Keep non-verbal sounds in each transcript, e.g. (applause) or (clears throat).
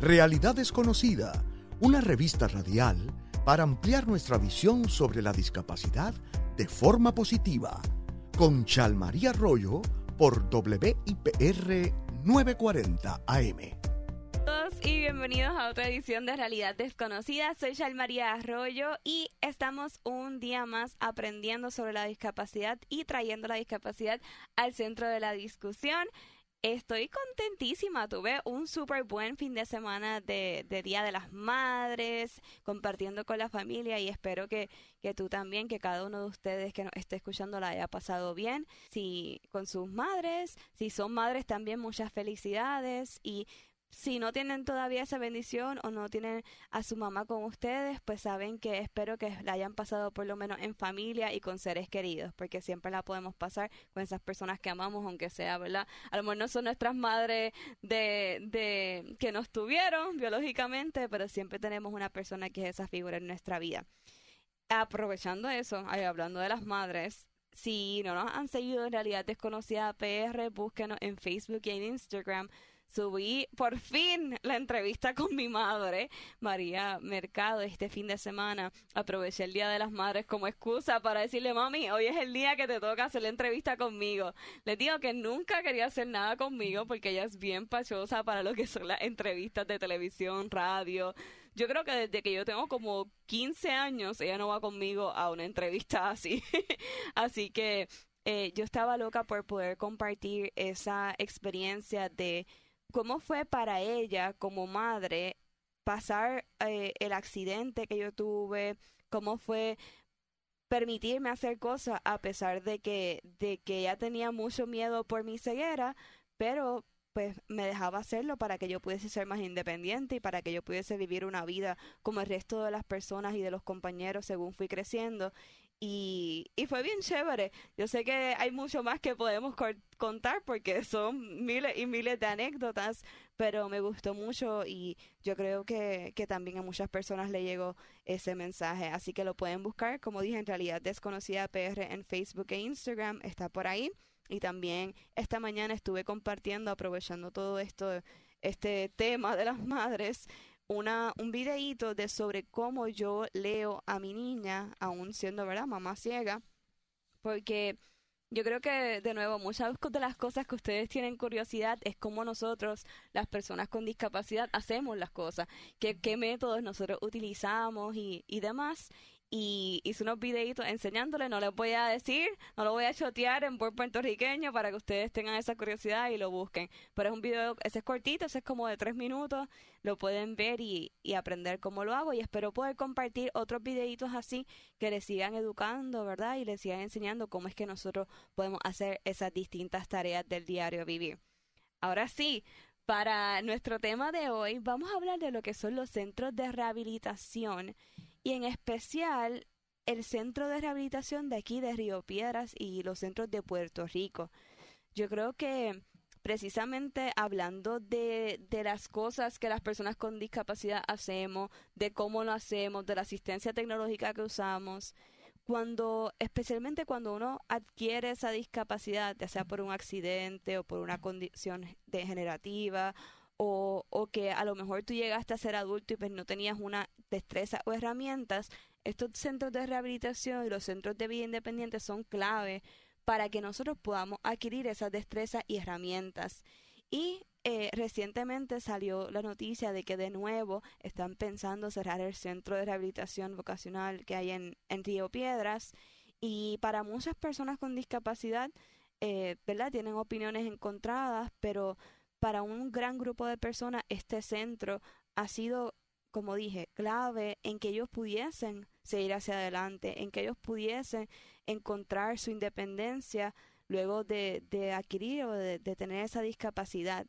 Realidad Desconocida, una revista radial para ampliar nuestra visión sobre la discapacidad de forma positiva. Con Chalmaría Arroyo por WIPR 940 AM. Y bienvenidos a otra edición de Realidad Desconocida. Soy Chalmaría Arroyo y estamos un día más aprendiendo sobre la discapacidad y trayendo la discapacidad al centro de la discusión. Estoy contentísima, tuve un súper buen fin de semana de, Día de las Madres, compartiendo con la familia y espero que, que tú también, que cada uno de ustedes que nos esté escuchando la haya pasado bien, si con sus madres, si son madres también muchas felicidades y si no tienen todavía esa bendición o no tienen a su mamá con ustedes, pues saben que espero que la hayan pasado por lo menos en familia y con seres queridos, porque siempre la podemos pasar con esas personas que amamos, aunque sea, ¿verdad? A lo mejor no son nuestras madres de, de que nos tuvieron biológicamente, pero siempre tenemos una persona que es esa figura en nuestra vida. Aprovechando eso, hablando de las madres, si no nos han seguido en realidad desconocida PR, búsquenos en Facebook y en Instagram subí por fin la entrevista con mi madre, María Mercado, este fin de semana. Aproveché el Día de las Madres como excusa para decirle, mami, hoy es el día que te toca hacer la entrevista conmigo. Le digo que nunca quería hacer nada conmigo porque ella es bien pachosa para lo que son las entrevistas de televisión, radio. Yo creo que desde que yo tengo como 15 años, ella no va conmigo a una entrevista así. (laughs) así que eh, yo estaba loca por poder compartir esa experiencia de cómo fue para ella como madre pasar eh, el accidente que yo tuve, cómo fue permitirme hacer cosas a pesar de que, de que ella tenía mucho miedo por mi ceguera, pero pues me dejaba hacerlo para que yo pudiese ser más independiente y para que yo pudiese vivir una vida como el resto de las personas y de los compañeros según fui creciendo. Y, y fue bien chévere. Yo sé que hay mucho más que podemos contar porque son miles y miles de anécdotas, pero me gustó mucho y yo creo que, que también a muchas personas le llegó ese mensaje. Así que lo pueden buscar, como dije, en realidad desconocida PR en Facebook e Instagram, está por ahí. Y también esta mañana estuve compartiendo, aprovechando todo esto, este tema de las madres, una, un videíto de sobre cómo yo leo a mi niña, aún siendo, ¿verdad?, mamá ciega, porque yo creo que, de nuevo, muchas de las cosas que ustedes tienen curiosidad es cómo nosotros, las personas con discapacidad, hacemos las cosas, qué, qué métodos nosotros utilizamos y, y demás y hice unos videitos enseñándole, no les voy a decir, no lo voy a chotear en buen puertorriqueño para que ustedes tengan esa curiosidad y lo busquen. Pero es un video, ese es cortito, ese es como de tres minutos, lo pueden ver y, y aprender cómo lo hago y espero poder compartir otros videitos así que les sigan educando, ¿verdad? Y les sigan enseñando cómo es que nosotros podemos hacer esas distintas tareas del diario vivir. Ahora sí, para nuestro tema de hoy vamos a hablar de lo que son los centros de rehabilitación y en especial el centro de rehabilitación de aquí de Río Piedras y los centros de Puerto Rico. Yo creo que precisamente hablando de, de, las cosas que las personas con discapacidad hacemos, de cómo lo hacemos, de la asistencia tecnológica que usamos, cuando, especialmente cuando uno adquiere esa discapacidad, ya sea por un accidente o por una condición degenerativa o, o que a lo mejor tú llegaste a ser adulto y pues no tenías una destreza o herramientas, estos centros de rehabilitación y los centros de vida independiente son clave para que nosotros podamos adquirir esas destrezas y herramientas. Y eh, recientemente salió la noticia de que de nuevo están pensando cerrar el centro de rehabilitación vocacional que hay en, en Río Piedras y para muchas personas con discapacidad, eh, ¿verdad? Tienen opiniones encontradas, pero para un gran grupo de personas este centro ha sido, como dije, clave en que ellos pudiesen seguir hacia adelante, en que ellos pudiesen encontrar su independencia luego de, adquirir o de, de tener esa discapacidad.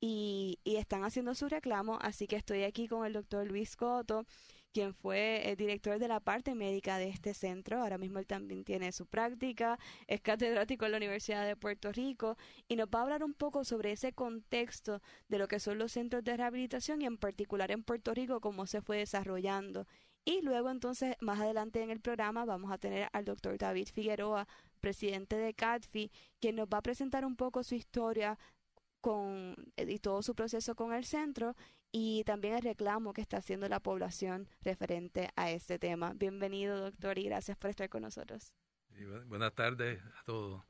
Y, y, están haciendo su reclamo, así que estoy aquí con el doctor Luis Coto quien fue director de la parte médica de este centro. Ahora mismo él también tiene su práctica, es catedrático en la Universidad de Puerto Rico y nos va a hablar un poco sobre ese contexto de lo que son los centros de rehabilitación y en particular en Puerto Rico, cómo se fue desarrollando. Y luego entonces, más adelante en el programa, vamos a tener al doctor David Figueroa, presidente de CADFI, quien nos va a presentar un poco su historia con, y todo su proceso con el centro y también el reclamo que está haciendo la población referente a este tema. Bienvenido, doctor, y gracias por estar con nosotros. buenas tardes a todos.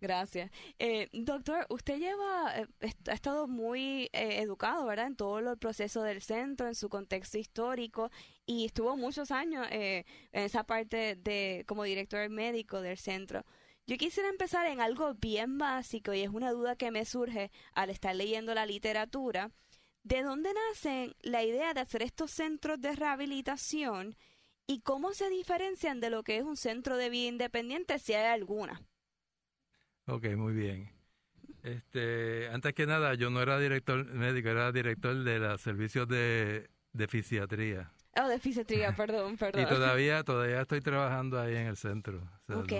Gracias. Eh, doctor, usted lleva, eh, ha estado muy eh, educado, ¿verdad? En todo el proceso del centro, en su contexto histórico, y estuvo muchos años en esa parte de como director médico del centro. Yo quisiera empezar en algo bien básico, y es una duda que me surge al estar leyendo la literatura. ¿De dónde nace la idea de hacer estos centros de rehabilitación y cómo se diferencian de lo que es un centro de vida independiente, si hay alguna? Ok, muy bien. Este, antes que nada, yo no era director médico, era director de los servicios de, de fisiatría. Oh, de fisiatría, (laughs) perdón, perdón. y todavía, todavía estoy trabajando ahí en el centro. ok.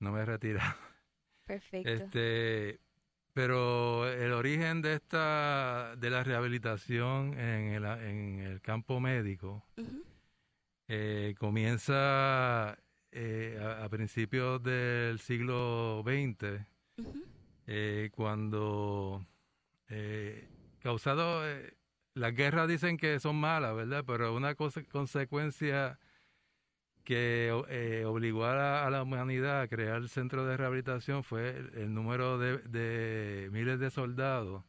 No, me he retirado. Perfecto. Este, pero el origen de esta, de la rehabilitación en el, en el campo médico, eh, comienza eh, a, principios del siglo XX, eh, cuando eh, causado, las guerras dicen que son malas, ¿verdad? Pero una cosa, consecuencia que obligó a la, humanidad a crear el centro de rehabilitación fue el, número de, miles de soldados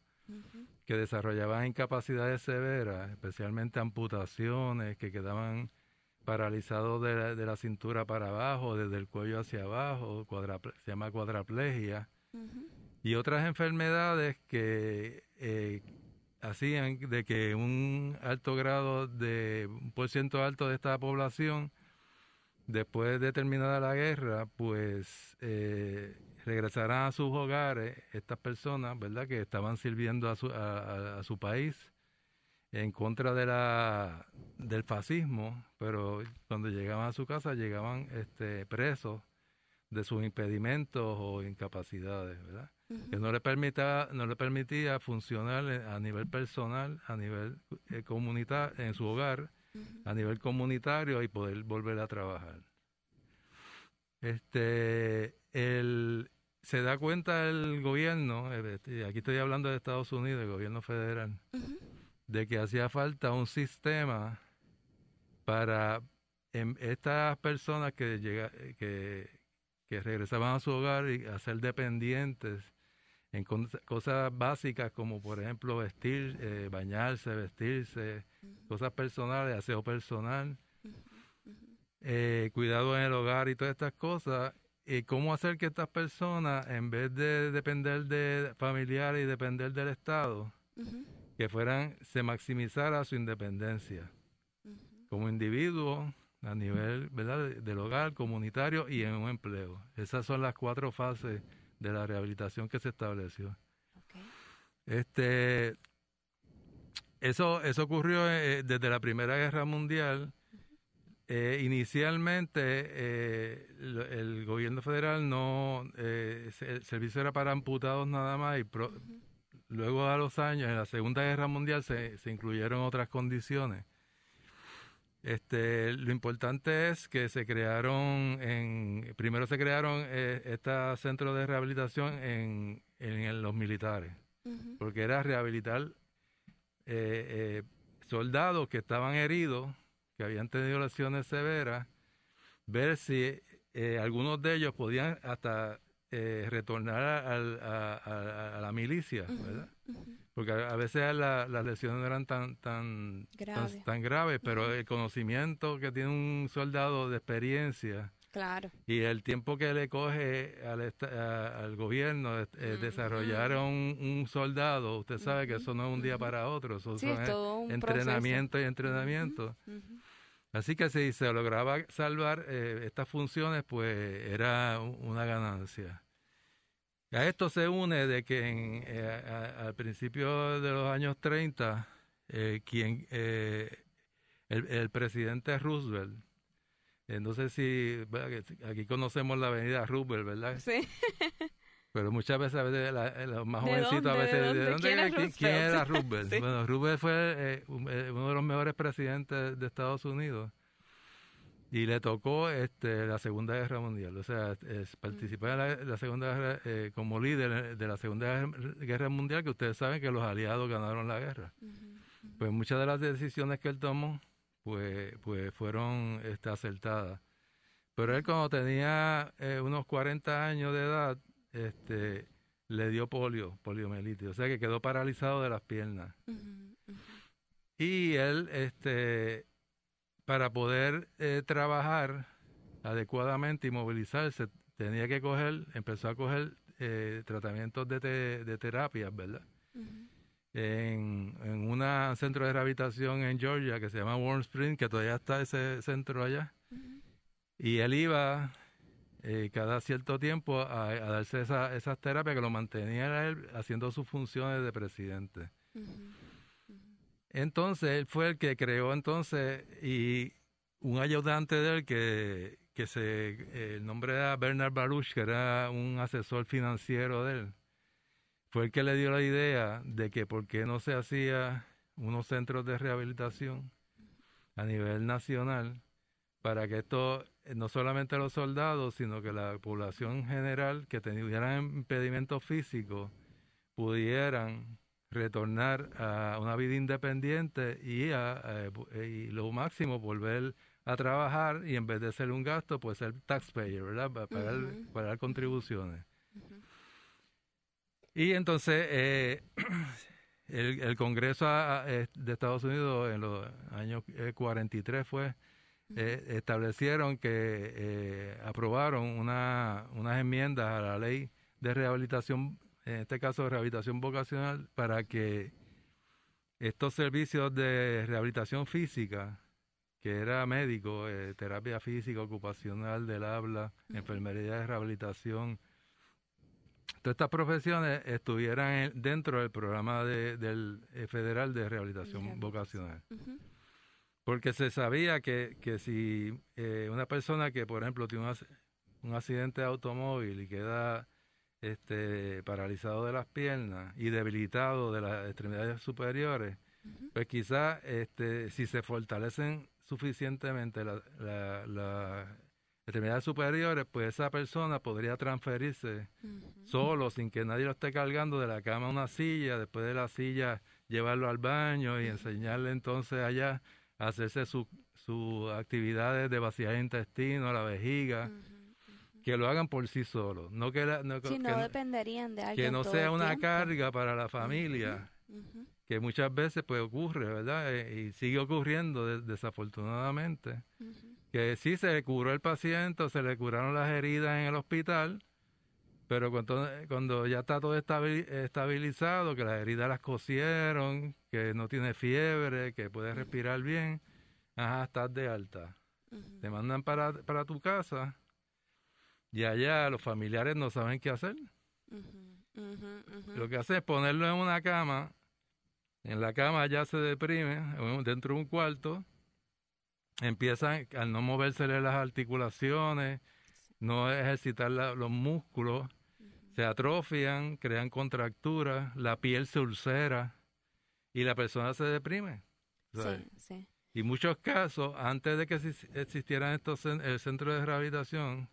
que desarrollaban incapacidades severas, especialmente amputaciones, que quedaban paralizado de la, de la cintura para abajo, desde el cuello hacia abajo, se llama cuadraplegia, y otras enfermedades que eh, hacían de que un alto grado de, un por ciento alto de esta población, después de terminada la guerra, pues eh, regresarán a sus hogares estas personas, ¿verdad?, que estaban sirviendo a su, a su país en contra de la del fascismo, pero cuando llegaban a su casa llegaban este presos de sus impedimentos o incapacidades, ¿verdad? Que no le permitía no le permitía funcionar a nivel personal, a nivel eh, comunitario en su hogar, a nivel comunitario y poder volver a trabajar. Este el se da cuenta el gobierno, eh, aquí estoy hablando de Estados Unidos, el gobierno federal, de que hacía falta un sistema para em, estas personas que, llega, que, que regresaban a su hogar y a ser dependientes en cosas básicas como por ejemplo vestir, eh, bañarse, vestirse, cosas personales, aseo personal, eh, cuidado en el hogar y todas estas cosas. Y cómo hacer que estas personas, en vez de depender de familiares y depender del Estado, que fueran, se maximizara su independencia como individuo a nivel ¿verdad? del hogar, comunitario y en un empleo. Esas son las cuatro fases de la rehabilitación que se estableció. Este, eso, eso ocurrió eh, desde la Primera Guerra Mundial. Eh, inicialmente eh, el, gobierno federal no, el servicio era para amputados nada más y luego a los años, en la Segunda Guerra Mundial, se, se incluyeron otras condiciones. Este, lo importante es que se crearon, en, primero se crearon eh, estos centros de rehabilitación en, en, los militares, porque era rehabilitar eh, eh, soldados que estaban heridos, que habían tenido lesiones severas, ver si eh, algunos de ellos podían hasta eh, retornar a, la milicia, ¿verdad? Porque a, veces las lesiones no eran tan tan, tan, graves, pero el conocimiento que tiene un soldado de experiencia claro. y el tiempo que le coge al, al gobierno eh, desarrollar un, soldado, usted sabe que eso no es un día para otro, eso es entrenamiento y entrenamiento. Así que si se lograba salvar eh, estas funciones, pues era una ganancia. A esto se une de que en, eh, al principio de los años 30, eh, quien, eh, el, presidente Roosevelt, no sé si aquí conocemos la avenida Roosevelt, ¿verdad? Sí. (laughs) Pero muchas veces, a veces los más jovencitos, a veces, ¿de dónde, ¿quién, era (laughs) Roosevelt? Sí. Bueno, Roosevelt fue uno de los mejores presidentes de Estados Unidos y le tocó este, la Segunda Guerra Mundial, o sea, es, participar en la, Segunda Guerra eh, como líder de la Segunda Guerra Mundial, que ustedes saben que los aliados ganaron la guerra. Pues muchas de las decisiones que él tomó, pues, pues fueron este, acertadas. Pero él cuando tenía eh, unos 40 años de edad, este, le dio polio, poliomielitis, o sea que quedó paralizado de las piernas. Y él, este, para poder eh, trabajar adecuadamente y movilizarse, tenía que coger, empezó a coger eh, tratamientos de, de terapias, ¿verdad? en, en un centro de rehabilitación en Georgia que se llama Warm Spring, que todavía está ese centro allá. Y él iba eh, cada cierto tiempo a, darse esa, esas terapias que lo mantenía él haciendo sus funciones de presidente. Entonces, él fue el que creó entonces y un ayudante de él que, que se, el nombre era Bernard Baruch, que era un asesor financiero de él, fue el que le dio la idea de que por qué no se hacía unos centros de rehabilitación a nivel nacional para que esto, no solamente los soldados, sino que la población general que tuvieran impedimentos físicos pudieran retornar a una vida independiente y, a, y lo máximo volver a trabajar y en vez de ser un gasto, pues ser taxpayer, ¿verdad? Para pagar, pagar contribuciones. Y entonces eh, (clears throat) el, el, Congreso de Estados Unidos en los años 43 eh, fue eh, establecieron que eh, aprobaron una, unas enmiendas a la ley de rehabilitación en este caso rehabilitación vocacional, para que estos servicios de rehabilitación física, que era médico, eh, terapia física, ocupacional del habla, enfermería de rehabilitación, todas estas profesiones estuvieran dentro del programa del eh, federal de rehabilitación vocacional. Porque se sabía que, que si eh, una persona que, por ejemplo, tiene un accidente de automóvil y queda este, paralizado de las piernas y debilitado de las extremidades superiores, pues quizás este, si se fortalecen suficientemente las extremidades superiores, pues esa persona podría transferirse solo, sin que nadie lo esté cargando de la cama a una silla, después de la silla llevarlo al baño y enseñarle entonces allá a hacerse sus su actividades de vaciar el intestino, la vejiga que lo hagan por sí solos, no que no, que, dependerían de alguien que no sea una carga para la familia, que muchas veces pues ocurre, ¿verdad? Eh, y sigue ocurriendo desafortunadamente, que sí se le curó el paciente, se le curaron las heridas en el hospital, pero cuando, cuando ya está todo estabilizado, que las heridas las cosieron, que no tiene fiebre, que puede respirar bien, ajá, estás de alta. Te mandan para, para tu casa y allá los familiares no saben qué hacer. Lo que hace es ponerlo en una cama, en la cama ya se deprime, dentro de un cuarto, empiezan, al no movérsele las articulaciones, no ejercitar los músculos, se atrofian, crean contracturas, la piel se ulcera y la persona se deprime. Sí, sí. Y muchos casos, antes de que existieran estos el centro de rehabilitación,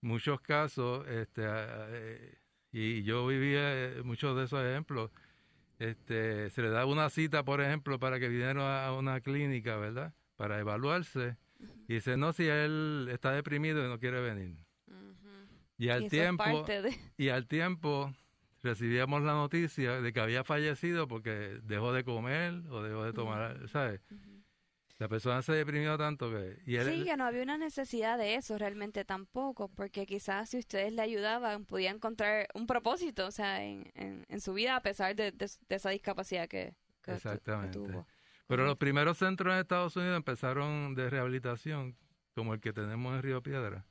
muchos casos, este, eh, y yo vivía eh, muchos de esos ejemplos, este, se le da una cita, por ejemplo, para que viniera a una clínica, ¿verdad? Para evaluarse. Y dice, no, si él está deprimido y no quiere venir. Y al tiempo, y al tiempo recibíamos la noticia de que había fallecido porque dejó de comer o dejó de tomar, ¿sabes? La persona se deprimió tanto que... Y sí, que no había una necesidad de eso realmente tampoco, porque quizás si ustedes le ayudaban, podía encontrar un propósito, o sea, en, en, su vida a pesar de, esa discapacidad que, Exactamente. tuvo. Pero los primeros centros en Estados Unidos empezaron de rehabilitación, como el que tenemos en Río Piedra.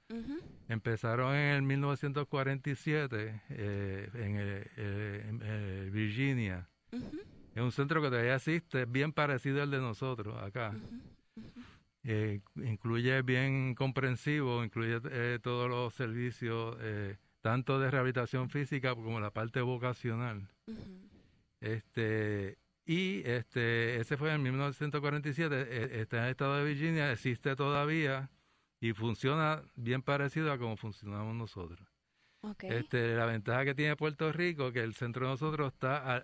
Empezaron en el 1947 eh, en, el, Virginia. Es un centro que todavía existe, bien parecido al de nosotros acá. Eh, incluye bien comprensivo, incluye eh, todos los servicios, eh, tanto de rehabilitación física como la parte vocacional. Este y este ese fue en 1947, está en el estado de Virginia, existe todavía y funciona bien parecido a como funcionamos nosotros. Este, la ventaja que tiene Puerto Rico que el centro de nosotros está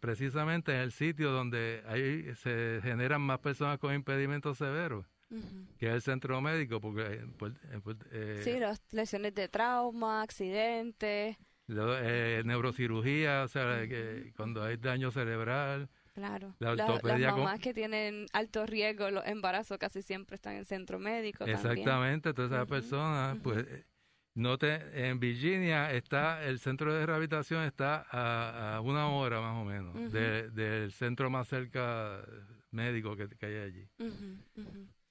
precisamente en el sitio donde ahí se generan más personas con impedimentos severos. que es el centro médico, porque... Eh, sí, las lesiones de trauma, accidentes. Eh, neurocirugía, o sea, que cuando hay daño cerebral. Claro. las mamás que tienen alto riesgo, los embarazos casi siempre están en centro médico. Exactamente, entonces esas personas, pues Note, en Virginia está el centro de rehabilitación está a, una hora más o menos del centro más cerca médico que, hay allí.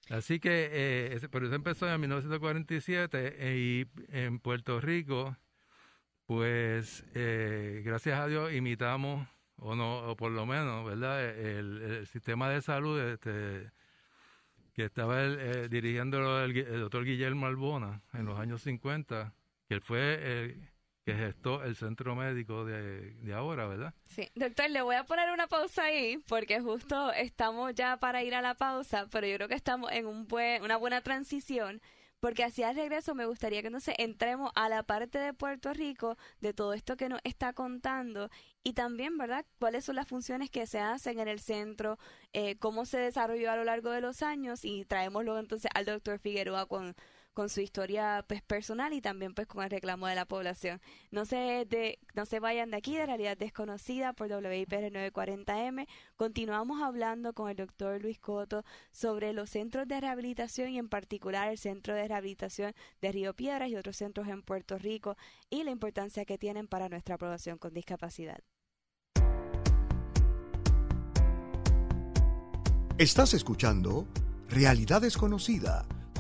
Así que, eh, pero eso empezó en 1947 eh, y en Puerto Rico, pues eh, gracias a Dios imitamos, o no, o por lo menos, ¿verdad? El, el sistema de salud este, que estaba eh, dirigiendo el, doctor Guillermo Albona en los años 50, que él fue el que gestó el centro médico de, de, ahora, ¿verdad? Sí, doctor, le voy a poner una pausa ahí porque justo estamos ya para ir a la pausa, pero yo creo que estamos en un buen, una buena transición porque hacia el regreso me gustaría que entonces entremos a la parte de Puerto Rico de todo esto que nos está contando y también, ¿verdad?, cuáles son las funciones que se hacen en el centro, eh, cómo se desarrolló a lo largo de los años y traemos luego entonces al doctor Figueroa con con su historia pues, personal y también pues con el reclamo de la población. No se, de, no se vayan de aquí de Realidad Desconocida por WIPR 940M. Continuamos hablando con el doctor Luis Coto sobre los centros de rehabilitación y en particular el Centro de Rehabilitación de Río Piedras y otros centros en Puerto Rico y la importancia que tienen para nuestra población con discapacidad. Estás escuchando Realidad Desconocida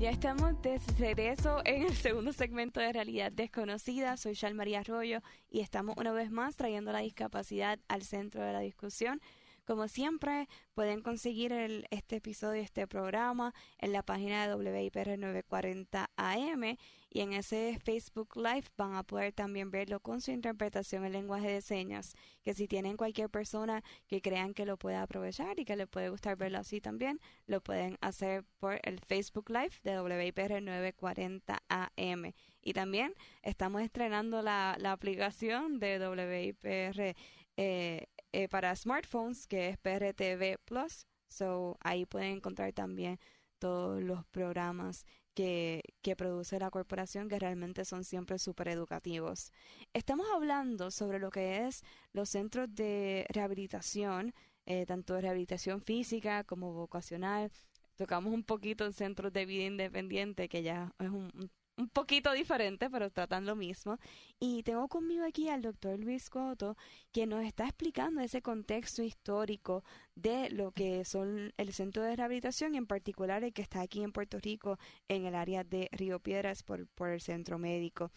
Ya estamos de regreso en el segundo segmento de Realidad Desconocida. Soy Shal María Arroyo y estamos una vez más trayendo la discapacidad al centro de la discusión. Como siempre, pueden conseguir el, este episodio, este programa en la página de WIPR 940 AM y en ese Facebook Live van a poder también verlo con su interpretación en lenguaje de señas, que si tienen cualquier persona que crean que lo pueda aprovechar y que le puede gustar verlo así también, lo pueden hacer por el Facebook Live de WIPR 940 AM. Y también estamos estrenando la, la aplicación de WIPR eh, eh, para smartphones, que es PRTV Plus. So, ahí pueden encontrar también todos los programas que, que, produce la corporación que realmente son siempre súper educativos. Estamos hablando sobre lo que es los centros de rehabilitación, eh, tanto de rehabilitación física como vocacional. Tocamos un poquito en centros de vida independiente, que ya es un, un poquito diferente, pero tratan lo mismo. Y tengo conmigo aquí al doctor Luis Coto, que nos está explicando ese contexto histórico de lo que son el centro de rehabilitación, en particular el que está aquí en Puerto Rico, en el área de Río Piedras, por, por el centro médico.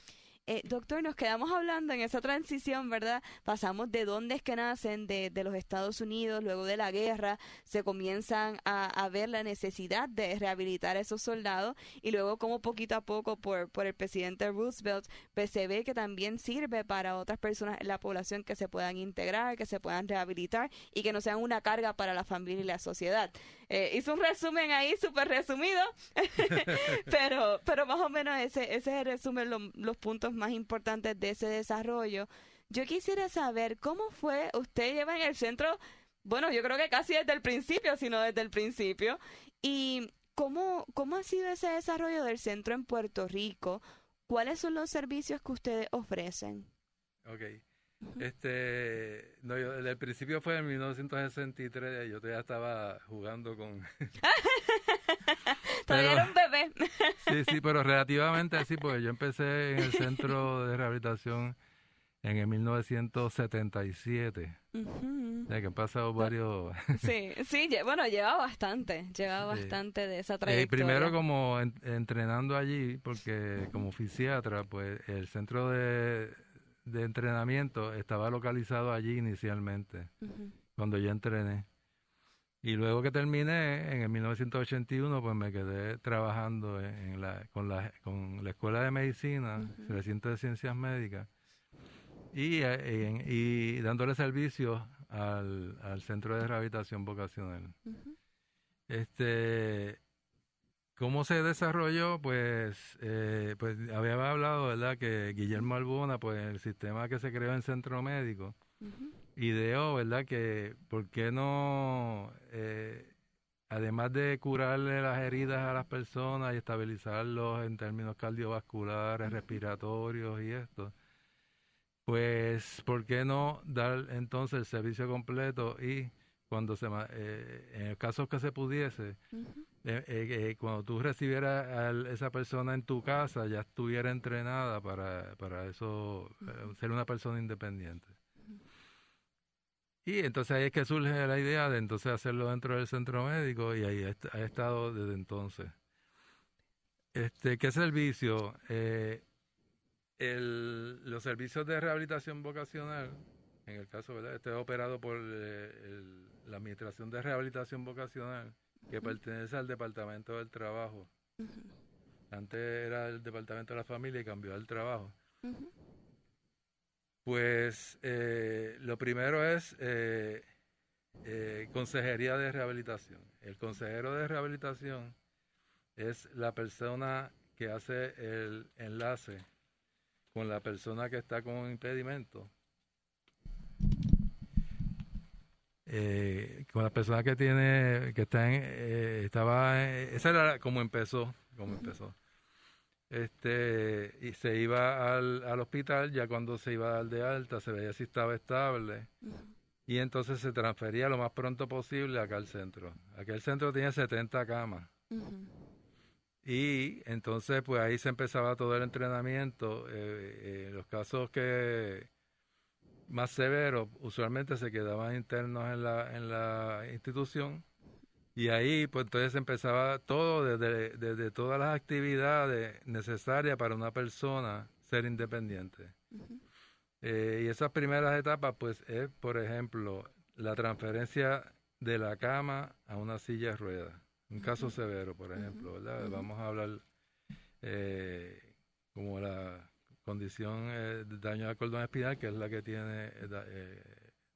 Eh, doctor, nos quedamos hablando en esa transición, ¿verdad? Pasamos de dónde es que nacen, de, de los Estados Unidos, luego de la guerra, se comienzan a, ver la necesidad de rehabilitar a esos soldados y luego como poquito a poco por, por el presidente Roosevelt, pues se ve que también sirve para otras personas en la población que se puedan integrar, que se puedan rehabilitar y que no sean una carga para la familia y la sociedad. Eh, hice un resumen ahí súper resumido, (laughs) pero, pero más o menos ese, ese es el resumen, los puntos más importantes de ese desarrollo. Yo quisiera saber cómo fue, usted lleva en el centro, bueno, yo creo que casi desde el principio, sino desde el principio, y cómo, cómo ha sido ese desarrollo del centro en Puerto Rico, cuáles son los servicios que ustedes ofrecen. Ok. Este, no, yo, el principio fue en 1963, yo todavía estaba jugando con... (laughs) (laughs) todavía era un bebé. sí, sí, pero relativamente así, porque yo empecé en el centro de rehabilitación en el 1977. Ya que han pasado varios... sí, sí, bueno, lleva bastante, lleva bastante de esa eh, trayectoria. primero como entrenando allí, porque como fisiatra, pues el centro de de entrenamiento estaba localizado allí inicialmente, cuando yo entrené. Y luego que terminé, en el 1981, pues me quedé trabajando en la, con, la, con la Escuela de Medicina, el recinto de Ciencias Médicas, y, eh, y dándole servicio al, al, Centro de Rehabilitación Vocacional. Este, ¿Cómo se desarrolló? Pues, eh, pues había hablado, ¿verdad?, que Guillermo Albona, pues el sistema que se creó en Centro Médico, ideó, ¿verdad?, que por qué no, eh, además de curarle las heridas a las personas y estabilizarlos en términos cardiovasculares, respiratorios y esto, pues, ¿por qué no dar entonces el servicio completo y cuando se, eh, en el caso que se pudiese, eh, cuando tú recibieras a esa persona en tu casa, ya estuviera entrenada para, para eso, ser una persona independiente. Y entonces ahí es que surge la idea de entonces hacerlo dentro del centro médico y ahí ha estado desde entonces. Este, ¿Qué servicio? Eh, el, los servicios de rehabilitación vocacional, en el caso, ¿verdad? Este es operado por eh, la Administración de Rehabilitación Vocacional, que pertenece al Departamento del Trabajo. Antes era el Departamento de la Familia y cambió al Trabajo. Pues eh, lo primero es eh, eh, consejería de rehabilitación. El consejero de rehabilitación es la persona que hace el enlace con la persona que está con un impedimento. con la persona que tiene, que está en, estaba, esa era como empezó, como empezó este y se iba al, al, hospital, ya cuando se iba al de alta se veía si estaba estable y entonces se transfería lo más pronto posible acá al centro. Aquel centro tenía 70 camas. Y entonces pues ahí se empezaba todo el entrenamiento. Eh, eh, los casos que más severos usualmente se quedaban internos en la, en la institución y ahí, pues entonces empezaba todo, desde, desde todas las actividades necesarias para una persona ser independiente. Eh, y esas primeras etapas, pues es, por ejemplo, la transferencia de la cama a una silla de ruedas. Un caso severo, por ejemplo, ¿verdad? Vamos a hablar eh, como la condición eh, de daño al cordón espinal, que es la que tiene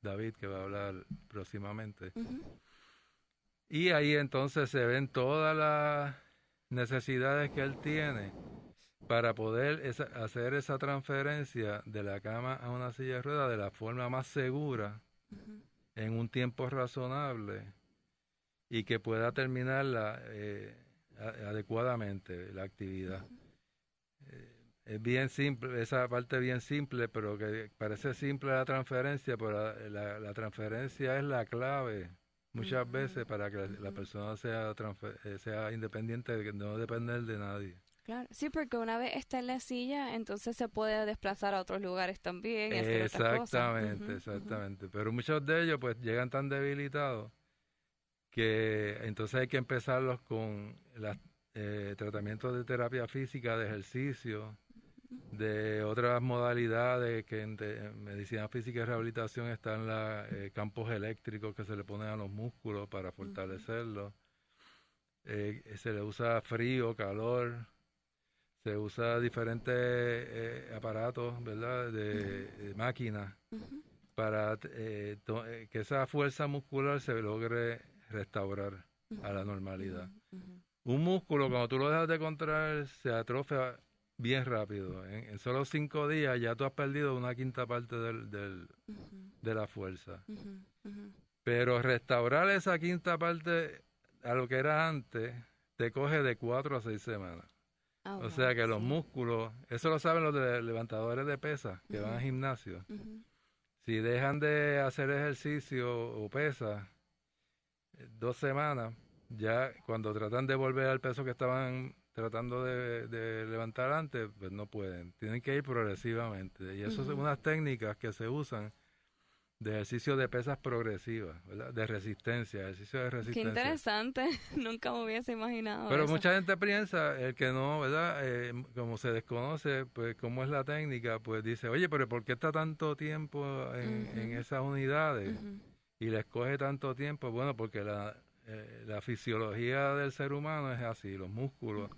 David, que va a hablar próximamente. Y ahí entonces se ven todas las necesidades que él tiene para poder hacer esa transferencia de la cama a una silla de ruedas de la forma más segura, en un tiempo razonable y que pueda terminarla eh, adecuadamente la actividad. Eh, es bien simple, esa parte bien simple, pero que parece simple la transferencia, pero la transferencia es la clave muchas veces para que la persona sea, eh, sea independiente, de no depender de nadie. Claro, sí, porque una vez está en la silla, entonces se puede desplazar a otros lugares también. Y hacer exactamente, exactamente. Pero muchos de ellos pues llegan tan debilitados que entonces hay que empezarlos con los eh, tratamientos de terapia física, de ejercicio, de otras modalidades que en, medicina física y rehabilitación están los eh, campos eléctricos que se le ponen a los músculos para fortalecerlos. Eh, se le usa frío, calor, se usa diferentes eh, aparatos, ¿verdad? De, máquinas para que esa fuerza muscular se logre restaurar a la normalidad. Un músculo, cuando tú lo dejas de contraer, se atrofia bien rápido. En, solo cinco días ya tú has perdido una quinta parte del, del de la fuerza. Pero restaurar esa quinta parte a lo que era antes te coge de cuatro a seis semanas. Ah, o sea que los músculos, eso lo saben los levantadores de pesas que van al gimnasio. Si dejan de hacer ejercicio o pesa eh, dos semanas, ya cuando tratan de volver al peso que estaban tratando de, levantar antes, pues no pueden. Tienen que ir progresivamente. Y eso son unas técnicas que se usan de ejercicio de pesas progresivas, ¿verdad? De resistencia, ejercicio de resistencia. Qué interesante, (laughs) nunca me hubiese imaginado. Pero mucha gente piensa, el que no, ¿verdad? Eh, como se desconoce, pues cómo es la técnica, pues dice, oye, pero ¿por qué está tanto tiempo en, esas unidades? Y les coge tanto tiempo, bueno, porque la, eh, la fisiología del ser humano es así, los músculos,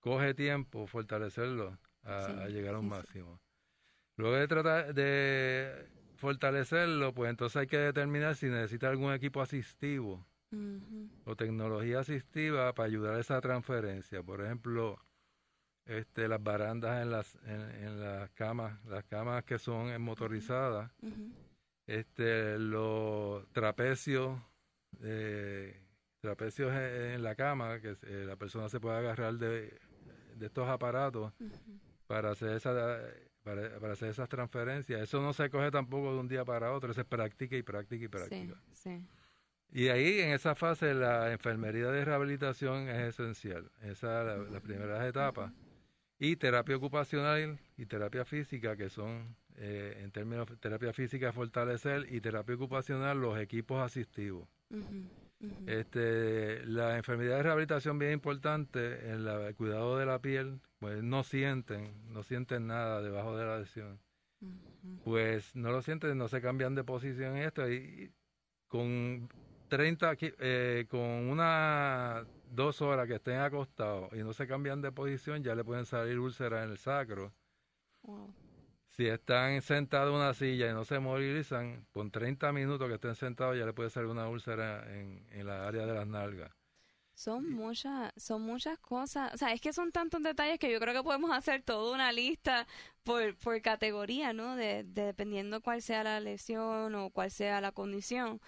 coge tiempo fortalecerlos a, llegar a un máximo. Luego de tratar de fortalecerlo, pues entonces hay que determinar si necesita algún equipo asistivo o tecnología asistiva para ayudar a esa transferencia. Por ejemplo, este, las barandas en las, en, las camas, las camas que son motorizadas, este, los trapecios, eh, trapecios en, la cama, que eh, la persona se puede agarrar de, de estos aparatos para hacer esa para, hacer esas transferencias. Eso no se coge tampoco de un día para otro, eso es práctica y práctica y práctica. Y ahí, en esa fase, la enfermería de rehabilitación es esencial. Esa es la, primera etapa. Y terapia ocupacional y terapia física, que son, eh, en términos de terapia física, fortalecer, y terapia ocupacional, los equipos asistivos. este, la enfermedad de rehabilitación bien importante en el cuidado de la piel, pues no sienten, no sienten nada debajo de la lesión. Pues no lo sienten, no se cambian de posición en esto y con 30, eh, con una, dos horas que estén acostados y no se cambian de posición, ya le pueden salir úlceras en el sacro. Si están sentados en una silla y no se movilizan, con 30 minutos que estén sentados ya le puede salir una úlcera en, en la área de las nalgas. Son muchas, son muchas cosas, o sea, es que son tantos detalles que yo creo que podemos hacer toda una lista por, por categoría, ¿no? De, dependiendo cuál sea la lesión o cuál sea la condición.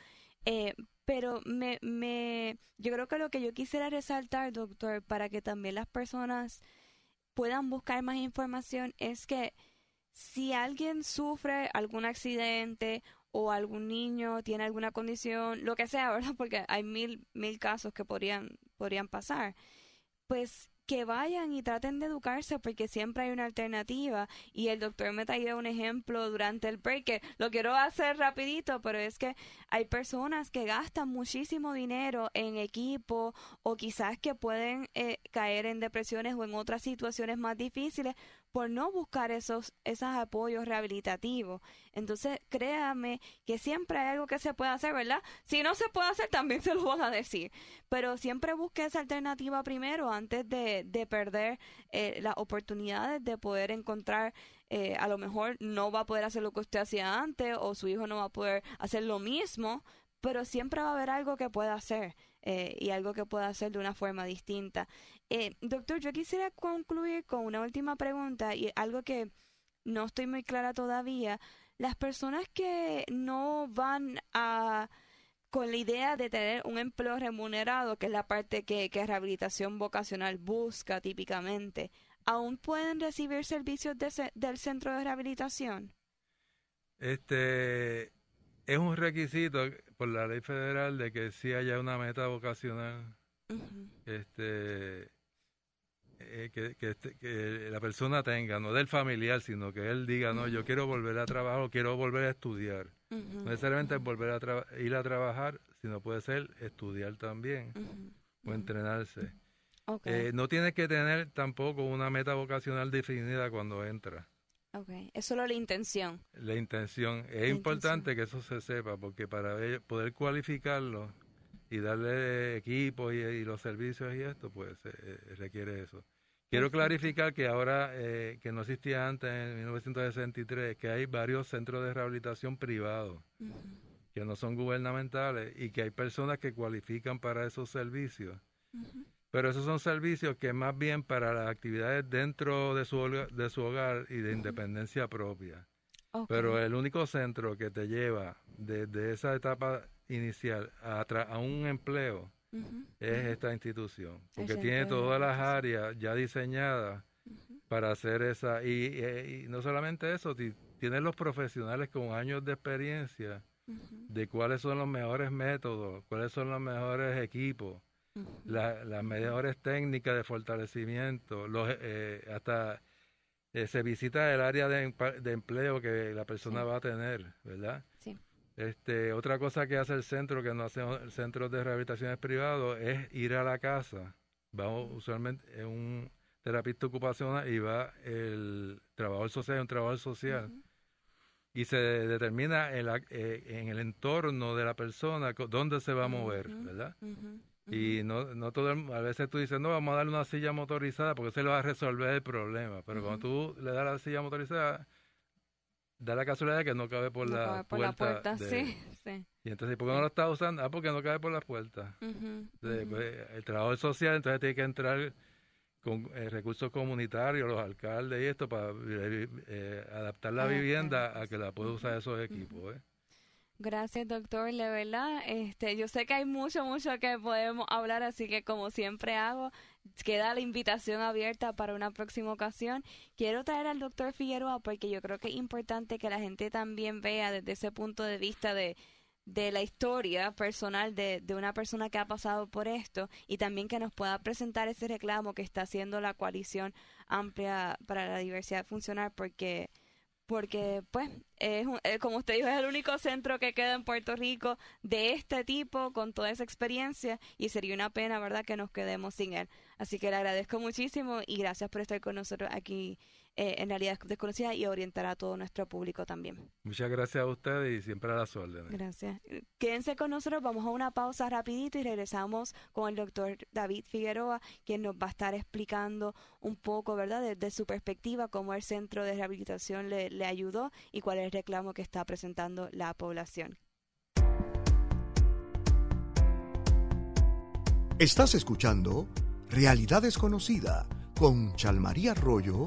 Eh, pero me, me, yo creo que lo que yo quisiera resaltar, doctor, para que también las personas puedan buscar más información es que si alguien sufre algún accidente o algún niño tiene alguna condición, lo que sea, (laughs) ¿verdad? Porque hay mil, mil casos que podrían, podrían pasar. Pues que vayan y traten de educarse porque siempre hay una alternativa y el doctor me traía un ejemplo durante el break que lo quiero hacer rapidito pero es que hay personas que gastan muchísimo dinero en equipo o quizás que pueden eh, caer en depresiones o en otras situaciones más difíciles por no buscar esos, esos apoyos rehabilitativos. Entonces, créame que siempre hay algo que se puede hacer, ¿verdad? Si no se puede hacer, también (laughs) se lo van a decir. Pero siempre busque esa alternativa primero antes de, de perder eh, las oportunidades de poder encontrar eh, a lo mejor no va a poder hacer lo que usted hacía antes o su hijo no va a poder hacer lo mismo, pero siempre va a haber algo que pueda hacer eh, y algo que pueda hacer de una forma distinta. Eh, doctor, yo quisiera concluir con una última pregunta y algo que no estoy muy clara todavía. Las personas que no van a con la idea de tener un empleo remunerado, que es la parte que, que rehabilitación vocacional busca típicamente, ¿aún pueden recibir servicios del centro de rehabilitación? Este es un requisito por la ley federal de que sí haya una meta vocacional este eh, este, que, la persona tenga, no del familiar, sino que él diga, no, yo quiero volver a trabajar o quiero volver a estudiar. No necesariamente volver a ir a trabajar, sino puede ser estudiar también o entrenarse. Eh, no tienes que tener tampoco una meta vocacional definida cuando entra. Okay. Es solo la intención. La intención. Es importante que eso se sepa porque para poder cualificarlo y darle equipo y, los servicios y esto, pues eh, requiere eso. Quiero clarificar que ahora, eh, que no existía antes en 1963, que hay varios centros de rehabilitación privados que no son gubernamentales y que hay personas que cualifican para esos servicios. Pero esos son servicios que más bien para las actividades dentro de su, de su hogar y de independencia propia. Pero el único centro que te lleva desde esa etapa inicial a, a un empleo es esta institución, porque tiene todas las áreas ya diseñadas para hacer esa, y, y, no solamente eso, tiene los profesionales con años de experiencia de cuáles son los mejores métodos, cuáles son los mejores equipos, las mejores técnicas de fortalecimiento, los, eh, hasta eh, se visita el área de, empleo que la persona va a tener, ¿verdad? Sí. Este, otra cosa que hace el centro, que no hace el centro de rehabilitaciones privados, es ir a la casa. Vamos, usualmente un terapista ocupacional y va el trabajador social, un trabajador social. Y se determina en, eh, en, el entorno de la persona dónde se va a mover, ¿verdad? Y no, no todo, a veces tú dices, no, vamos a darle una silla motorizada porque se le va a resolver el problema. Pero cuando tú le das la silla motorizada, da la casualidad de que no cabe por, la, puerta sí, sí. Y entonces, ¿por qué no lo está usando? Ah, porque no cabe por la puerta. Pues, el trabajo social, entonces tiene que entrar con eh, recursos comunitarios, los alcaldes y esto, para eh, eh, adaptar la vivienda a que la pueda usar esos equipos. ¿eh? Gracias, doctor. De verdad, este, yo sé que hay mucho, mucho que podemos hablar, así que como siempre hago, queda la invitación abierta para una próxima ocasión. Quiero traer al doctor Figueroa porque yo creo que es importante que la gente también vea desde ese punto de vista de, de la historia personal de, de una persona que ha pasado por esto y también que nos pueda presentar ese reclamo que está haciendo la coalición amplia para la diversidad funcional porque porque pues es eh, como usted dijo es el único centro que queda en Puerto Rico de este tipo con toda esa experiencia y sería una pena verdad que nos quedemos sin él. Así que le agradezco muchísimo y gracias por estar con nosotros aquí eh, en realidad desconocida y orientar a todo nuestro público también. Muchas gracias a ustedes y siempre a las órdenes. Gracias. Quédense con nosotros, vamos a una pausa rapidito y regresamos con el doctor David Figueroa, quien nos va a estar explicando un poco, ¿verdad?, desde su perspectiva, cómo el centro de rehabilitación le, le ayudó y cuál es el reclamo que está presentando la población. Estás escuchando Realidad Desconocida con Chalmaría Arroyo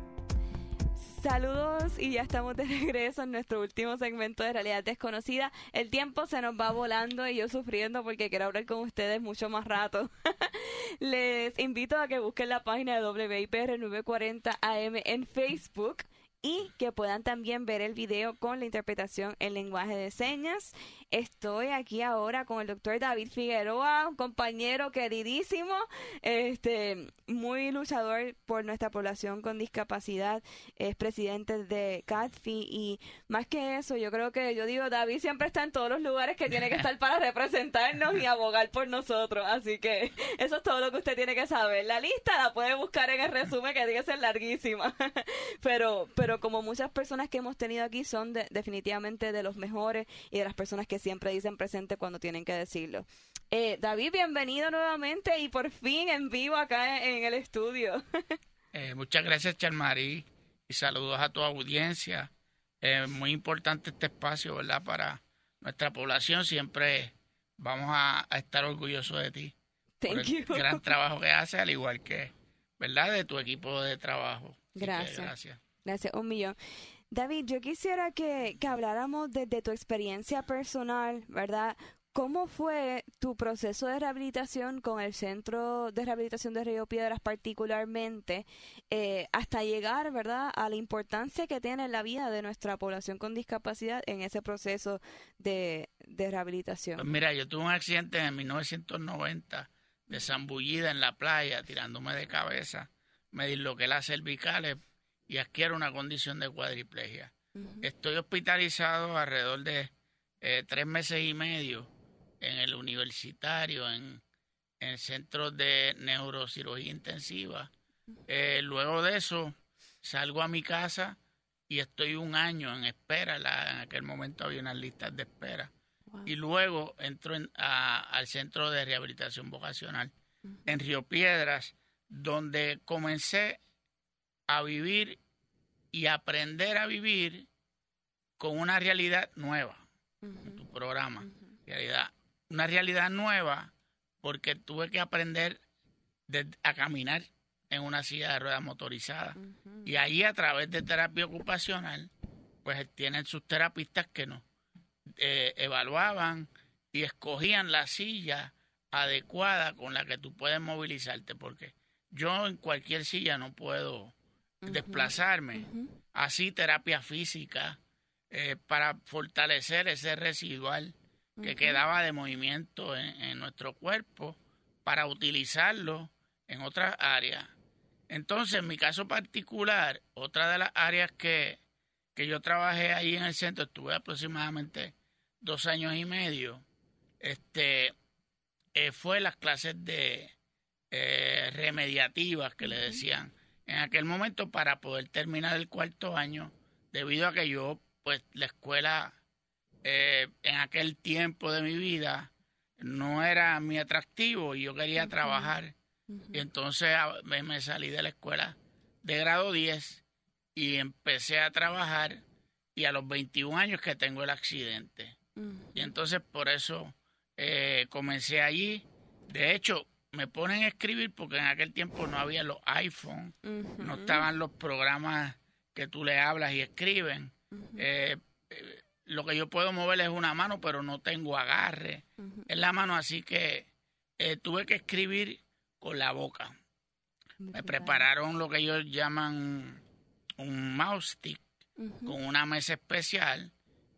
Saludos y ya estamos de (laughs) regreso en nuestro último segmento de Realidad Desconocida. El tiempo se nos va volando y yo sufriendo porque quiero hablar con ustedes mucho más rato. (laughs) Les invito a que busquen la página de WIPR 940 AM en Facebook y que puedan también ver el video con la interpretación en lenguaje de señas. Estoy aquí ahora con el doctor David Figueroa, un compañero queridísimo, este, muy luchador por nuestra población con discapacidad, es presidente de CATFI y más que eso, yo creo que yo digo, David siempre está en todos los lugares que tiene que estar para representarnos y abogar por nosotros, así que eso es todo lo que usted tiene que saber. La lista la puede buscar en el resumen que dice ser larguísima, (laughs) pero, pero como muchas personas que hemos tenido aquí son definitivamente de los mejores y de las personas que siempre dicen presente cuando tienen que decirlo. Eh, David, bienvenido nuevamente y por fin en vivo acá en, el estudio. (laughs) Eh, muchas gracias, Charmarí, y saludos a tu audiencia. Es muy importante este espacio, ¿verdad? Para nuestra población siempre vamos a, estar orgullosos de ti. Thank por el gran trabajo que haces, al igual que, ¿verdad? De tu equipo de trabajo. Gracias. gracias. Gracias, un millón. David, yo quisiera que, que habláramos desde tu experiencia personal, ¿verdad? ¿Cómo fue tu proceso de rehabilitación con el Centro de Rehabilitación de Río Piedras particularmente eh, hasta llegar, verdad, a la importancia que tiene en la vida de nuestra población con discapacidad en ese proceso de, de rehabilitación? Pues mira, yo tuve un accidente en 1990 de zambullida en la playa, tirándome de cabeza, me disloqué las cervicales y adquiero una condición de cuadriplegia. Estoy hospitalizado alrededor de eh, tres meses y medio en el universitario, en, el centro de neurocirugía intensiva. Eh, luego de eso, salgo a mi casa y estoy un año en espera. en aquel momento había unas listas de espera. Y luego entro al centro de rehabilitación vocacional en Río Piedras, donde comencé a vivir y aprender a vivir con una realidad nueva en tu programa. realidad, una realidad nueva porque tuve que aprender a caminar en una silla de ruedas motorizada. Y ahí a través de terapia ocupacional, pues tienen sus terapistas que nos eh, evaluaban y escogían la silla adecuada con la que tú puedes movilizarte, porque yo en cualquier silla no puedo desplazarme. Así terapia física eh, para fortalecer ese residual que quedaba de movimiento en, nuestro cuerpo para utilizarlo en otras áreas. Entonces, en mi caso particular, otra de las áreas que, que yo trabajé ahí en el centro, estuve aproximadamente dos años y medio, este, eh, fue las clases de eh, remediativas que le decían en aquel momento para poder terminar el cuarto año, debido a que yo, pues, la escuela eh, en aquel tiempo de mi vida no era muy atractivo y yo quería trabajar. Y entonces me, salí de la escuela de grado 10 y empecé a trabajar y a los 21 años que tengo el accidente. Y entonces por eso eh, comencé allí. De hecho, me ponen a escribir porque en aquel tiempo no había los iPhones, no estaban los programas que tú le hablas y escriben. Eh, eh, lo que yo puedo mover es una mano, pero no tengo agarre en la mano, así que eh, tuve que escribir con la boca. Me prepararon lo que ellos llaman un mouse stick con una mesa especial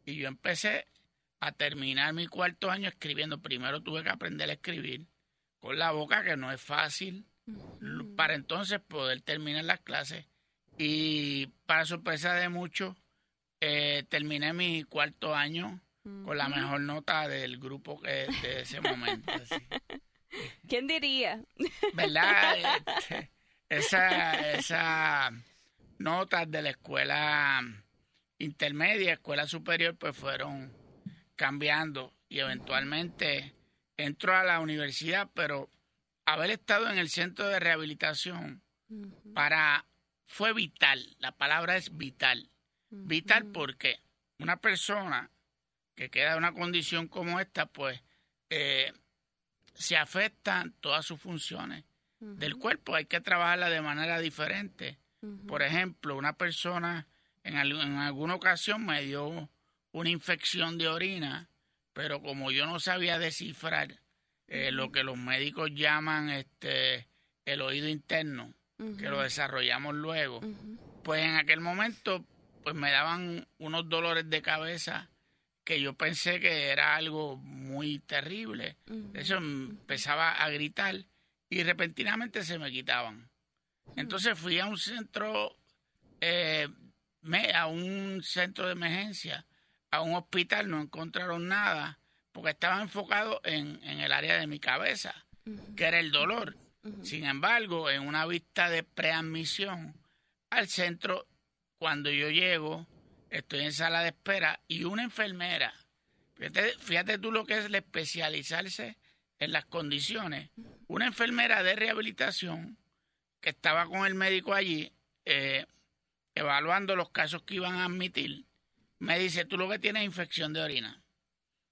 y yo empecé a terminar mi cuarto año escribiendo. Primero tuve que aprender a escribir con la boca, que no es fácil, para entonces poder terminar las clases. Y para sorpresa de muchos, eh, terminé mi cuarto año con la mejor nota del grupo que de ese momento. (laughs) ¿Quién diría? ¿Verdad? (laughs) Este, esa, esa notas de la escuela intermedia, escuela superior, pues fueron cambiando y eventualmente entró a la universidad, pero haber estado en el centro de rehabilitación para fue vital. La palabra es vital. Vital porque una persona que queda en una condición como esta, pues eh, se afectan todas sus funciones del cuerpo. Hay que trabajarla de manera diferente. Por ejemplo, una persona en, en alguna ocasión me dio una infección de orina pero como yo no sabía descifrar eh, lo que los médicos llaman este el oído interno, que lo desarrollamos luego, pues en aquel momento pues me daban unos dolores de cabeza que yo pensé que era algo muy terrible. De hecho, empezaba a gritar y repentinamente se me quitaban. Entonces fui a un centro, eh, a un centro de emergencia a un hospital no encontraron nada porque estaba enfocado en, el área de mi cabeza, que era el dolor. Sin embargo, en una vista de preadmisión al centro, cuando yo llego, estoy en sala de espera y una enfermera, fíjate, fíjate tú lo que es el especializarse en las condiciones, una enfermera de rehabilitación que estaba con el médico allí, eh, evaluando los casos que iban a admitir, me dice, tú lo que tienes es infección de orina.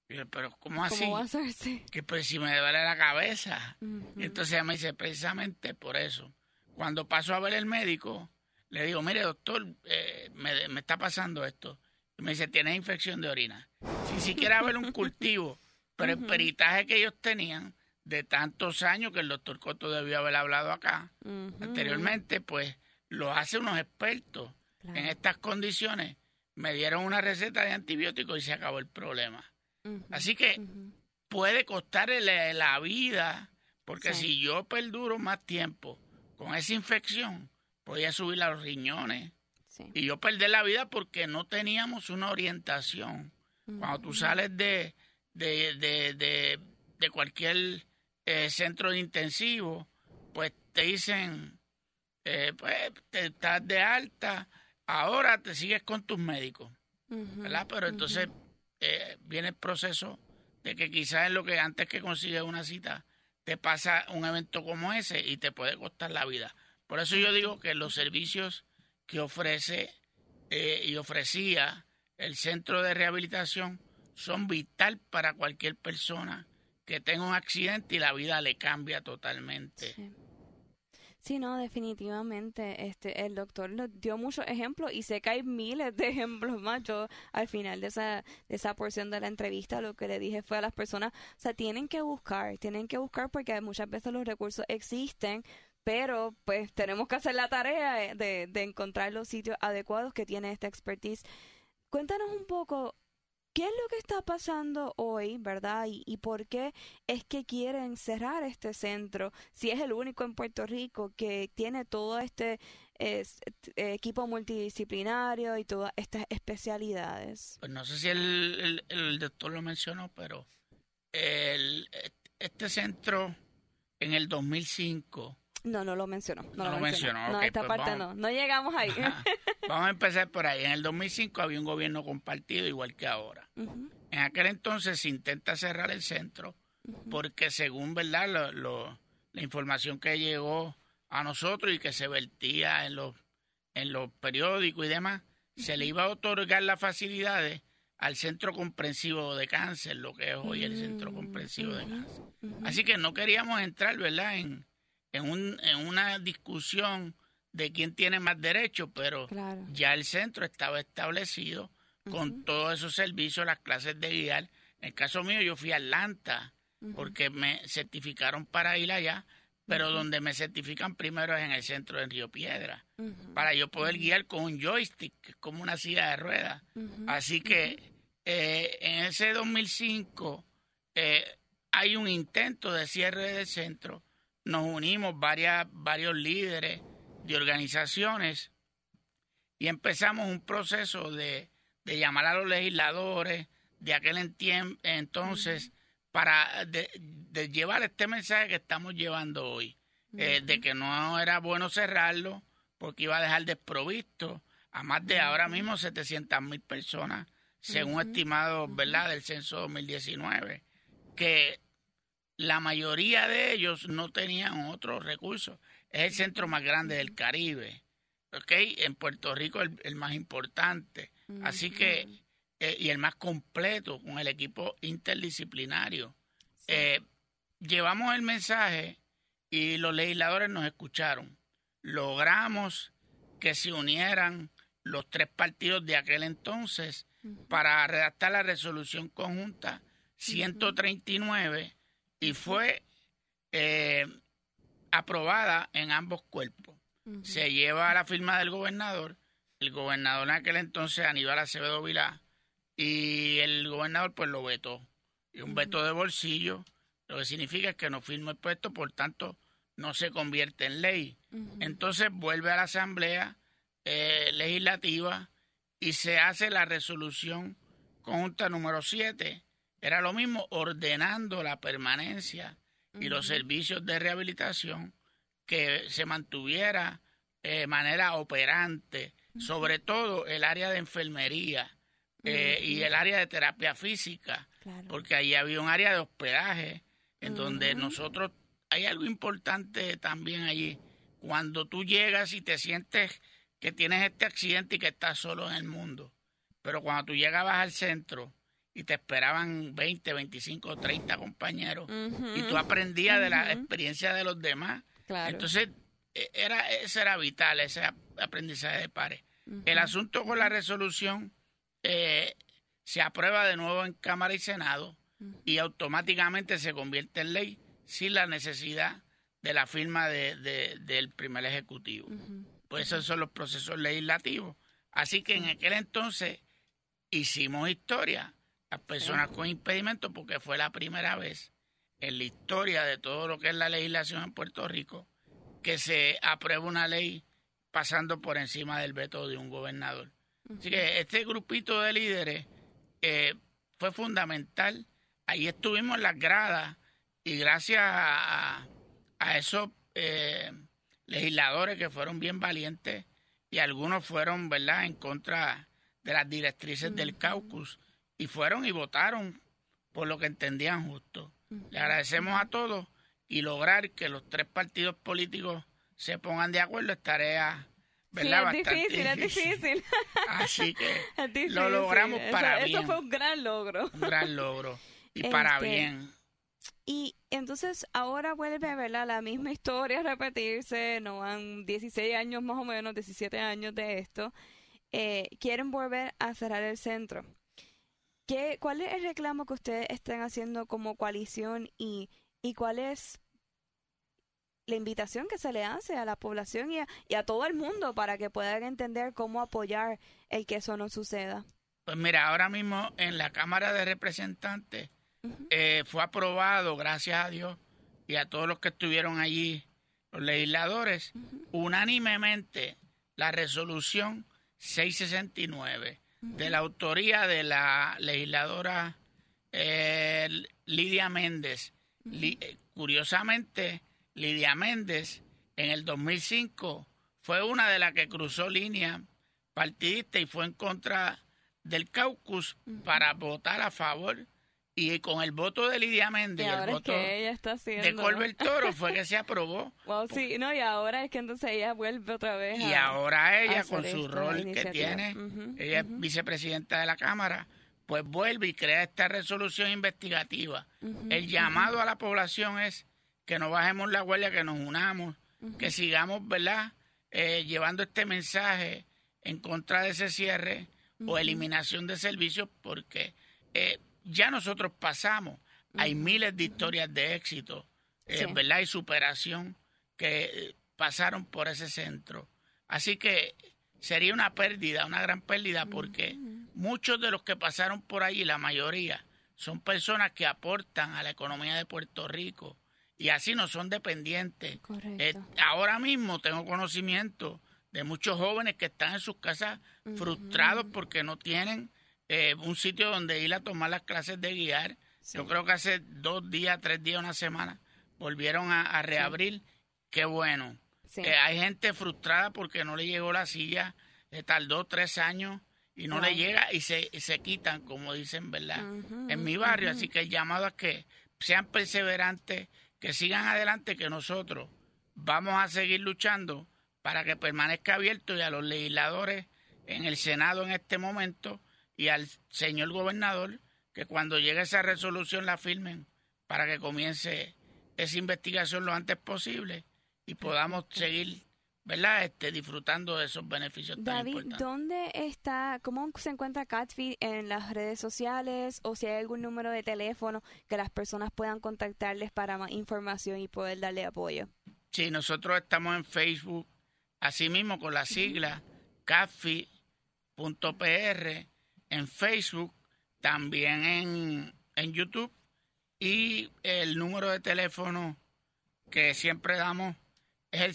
Y yo, pero ¿cómo así? ¿Cómo va a ser? Que pues si me duele la cabeza. y entonces ella me dice, precisamente por eso. Cuando paso a ver el médico, le digo, mire doctor, eh, me, me, está pasando esto. Y me dice, tienes infección de orina. Sin siquiera ver un cultivo. (laughs) Pero el peritaje que ellos tenían de tantos años que el doctor Coto debió haber hablado acá anteriormente, pues lo hace unos expertos en estas condiciones me dieron una receta de antibióticos y se acabó el problema. Así que puede costarle la, vida, porque si yo perduro más tiempo con esa infección, podía subir a los riñones. Y yo perdí la vida porque no teníamos una orientación. Cuando tú sales de, de, de, de, cualquier eh, centro de intensivo, pues te dicen, eh, pues te estás de alta, Ahora te sigues con tus médicos, ¿verdad? Pero entonces eh, viene el proceso de que quizás es lo que antes que consigues una cita te pasa un evento como ese y te puede costar la vida. Por eso yo digo que los servicios que ofrece eh, y ofrecía el centro de rehabilitación son vital para cualquier persona que tenga un accidente y la vida le cambia totalmente. Sí, no, definitivamente. Este, el doctor dio muchos ejemplos y sé que hay miles de (laughs) ejemplos más. Yo al final de esa, de esa porción de la entrevista lo que le dije fue a las personas, o sea, tienen que buscar, tienen que buscar porque muchas veces los recursos existen, pero pues tenemos que hacer la tarea de, de encontrar los sitios adecuados que tiene esta expertise. Cuéntanos un poco ¿Qué es lo que está pasando hoy, verdad? Y, por qué es que quieren cerrar este centro? Si es el único en Puerto Rico que tiene todo este equipo multidisciplinario y todas estas especialidades. Pues no sé si el, el, doctor lo mencionó, pero el, este centro en el 2005 no, no lo mencionó. No, lo, mencionó. no, esta pues parte no. No llegamos ahí. (laughs) vamos a empezar por ahí. En el 2005 había un gobierno compartido igual que ahora. En aquel entonces se intenta cerrar el centro porque según verdad lo, la información que llegó a nosotros y que se vertía en los, en los periódicos y demás, se le iba a otorgar las facilidades al Centro Comprensivo de Cáncer, lo que es hoy el Centro Comprensivo de Cáncer. Así que no queríamos entrar, ¿verdad?, en, en, un, en una discusión de quién tiene más derecho, pero ya el centro estaba establecido con todos esos servicios, las clases de guiar. En el caso mío, yo fui a Atlanta porque me certificaron para ir allá, pero donde me certifican primero es en el centro de Río Piedra, para yo poder guiar con un joystick, como una silla de ruedas. Así que eh, en ese 2005 eh, hay un intento de cierre del centro nos unimos varias, varios líderes de organizaciones y empezamos un proceso de, de llamar a los legisladores de aquel entonces para de, llevar este mensaje que estamos llevando hoy, eh, de que no era bueno cerrarlo porque iba a dejar desprovisto a más de ahora mismo 700 mil personas, según estimados ¿verdad? del censo 2019, que la mayoría de ellos no tenían otros recursos. Es el centro más grande del Caribe, ¿ok? En Puerto Rico el, el más importante. Así que, eh, y el más completo, con el equipo interdisciplinario. Eh, llevamos el mensaje y los legisladores nos escucharon. Logramos que se unieran los tres partidos de aquel entonces para redactar la resolución conjunta 139 y fue eh, aprobada en ambos cuerpos. Se lleva a la firma del gobernador, el gobernador en aquel entonces Aníbal Acevedo Vilá, y el gobernador pues lo vetó. Y un veto de bolsillo, lo que significa que no firma el puesto, por tanto no se convierte en ley. Entonces vuelve a la Asamblea eh, Legislativa y se hace la resolución conjunta número 7 era lo mismo ordenando la permanencia y los servicios de rehabilitación que se mantuviera de manera operante, sobre todo el área de enfermería eh, y el área de terapia física, porque ahí había un área de hospedaje en donde nosotros, hay algo importante también allí, cuando tú llegas y te sientes que tienes este accidente y que estás solo en el mundo, pero cuando tú llegabas al centro, y te esperaban 20, 25, 30 compañeros. Y tú aprendías de la experiencia de los demás. Entonces, e, era, ese era vital, ese aprendizaje de pares. El asunto con la resolución eh, se aprueba de nuevo en Cámara y Senado y automáticamente se convierte en ley sin la necesidad de la firma de, del primer ejecutivo. Pues esos son los procesos legislativos. Así que en aquel entonces hicimos historia las personas con impedimento porque fue la primera vez en la historia de todo lo que es la legislación en Puerto Rico que se aprueba una ley pasando por encima del veto de un gobernador. Así que este grupito de líderes eh, fue fundamental. Ahí estuvimos en las gradas y gracias a, esos eh, legisladores que fueron bien valientes y algunos fueron, ¿verdad?, en contra de las directrices del caucus y fueron y votaron por lo que entendían justo. Le agradecemos a todos y lograr que los tres partidos políticos se pongan de acuerdo es tarea ¿verdad? Sí, es difícil, es difícil. Así que (laughs) lo logramos para bien. Eso fue un gran logro. Un gran logro. (laughs) Y para este, bien. Y entonces ahora vuelve ¿verdad? la misma historia a repetirse, no van 16 años más o menos, 17 años de esto. Eh, quieren volver a cerrar el centro. ¿Qué, ¿Cuál es el reclamo que ustedes están haciendo como coalición y, y cuál es la invitación que se le hace a la población y a, y a todo el mundo para que puedan entender cómo apoyar el que eso no suceda. Pues mira, ahora mismo en la Cámara de Representantes eh, fue aprobado, gracias a Dios, y a todos los que estuvieron allí, los legisladores, unánimemente la resolución 669 de la autoría de la legisladora eh, Lidia Méndez. Eh, curiosamente, Lidia Méndez en el 2005 fue una de las que cruzó línea partidista y fue en contra del caucus para votar a favor y con el voto de Lidia Méndez y, el voto de Colbert Toro (laughs) fue que se aprobó. Wow, sí, no, y ahora es que entonces ella vuelve otra vez. Y ahora ella, con su rol que tiene, ella es vicepresidenta de la Cámara, pues vuelve y crea esta resolución investigativa. el llamado a la población es que no bajemos la guardia, que nos unamos, que sigamos, ¿verdad?, eh, llevando este mensaje en contra de ese cierre o eliminación de servicios, porque eh, ya nosotros pasamos. Hay miles de historias de éxito, eh, ¿verdad? Y superación que eh, pasaron por ese centro. Así que sería una pérdida, una gran pérdida, porque muchos de los que pasaron por allí, la mayoría, son personas que aportan a la economía de Puerto Rico y así no son dependientes. Eh, ahora mismo tengo conocimiento de muchos jóvenes que están en sus casas frustrados porque no tienen eh, un sitio donde ir a tomar las clases de guiar. Yo creo que hace dos días, tres días, una semana, volvieron a, reabrir. Qué bueno. Eh, hay gente frustrada porque no le llegó la silla, le tardó tres años y no le llega y se, se quitan, como dicen, ¿verdad? en mi barrio, así que el llamado es que sean perseverantes, que sigan adelante, que nosotros vamos a seguir luchando para que permanezca abierto y a los legisladores en el Senado en este momento y al señor gobernador que cuando llegue esa resolución la firmen para que comience esa investigación lo antes posible y podamos seguir ¿verdad? Este, disfrutando de esos beneficios David, ¿dónde está, cómo se encuentra CatFeed en las redes sociales o si hay algún número de teléfono que las personas puedan contactarles para más información y poder darle apoyo? Sí, nosotros estamos en Facebook, así mismo con la sigla catfi.pr en Facebook, también en, YouTube y el número de teléfono que siempre damos es el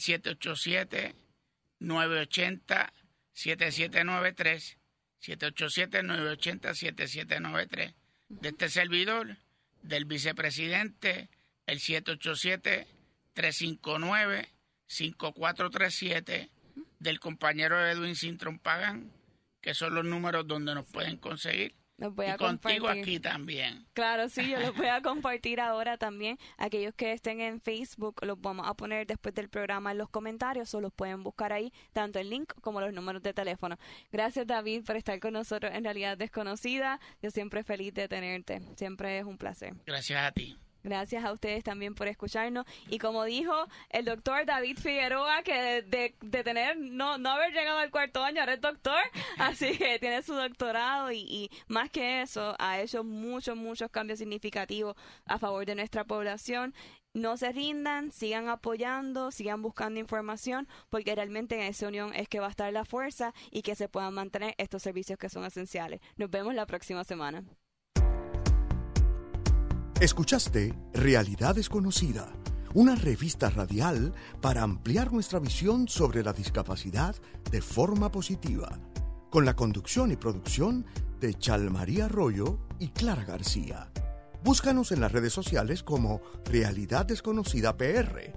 787-980-7793, 787-980-7793, de este servidor, del vicepresidente, el 787-359-5437, del compañero Edwin Sintron Pagan, que son los números donde nos pueden conseguir. Los voy a y contigo aquí también. Claro, sí, yo los voy a (laughs) compartir ahora también. Aquellos que estén en Facebook los vamos a poner después del programa en los comentarios o los pueden buscar ahí, tanto el link como los números de teléfono. Gracias David por estar con nosotros en Realidad Desconocida. Yo siempre feliz de tenerte. Siempre es un placer. Gracias a ti. Gracias a ustedes también por escucharnos. Y como dijo el doctor David Figueroa, que de, de, tener, no, no haber llegado al cuarto año, ahora es doctor, (laughs) así que tiene su doctorado y, y más que eso, ha hecho muchos, muchos cambios significativos a favor de nuestra población no se rindan, sigan apoyando, sigan buscando información, porque realmente en esa unión es que va a estar la fuerza y que se puedan mantener estos servicios que son esenciales. Nos vemos la próxima semana. Escuchaste Realidad Desconocida, una revista radial para ampliar nuestra visión sobre la discapacidad de forma positiva, con la conducción y producción de Chalmaría Arroyo y Clara García. Búscanos en las redes sociales como Realidad Desconocida PR.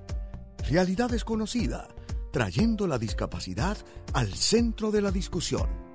Realidad Desconocida, trayendo la discapacidad al centro de la discusión.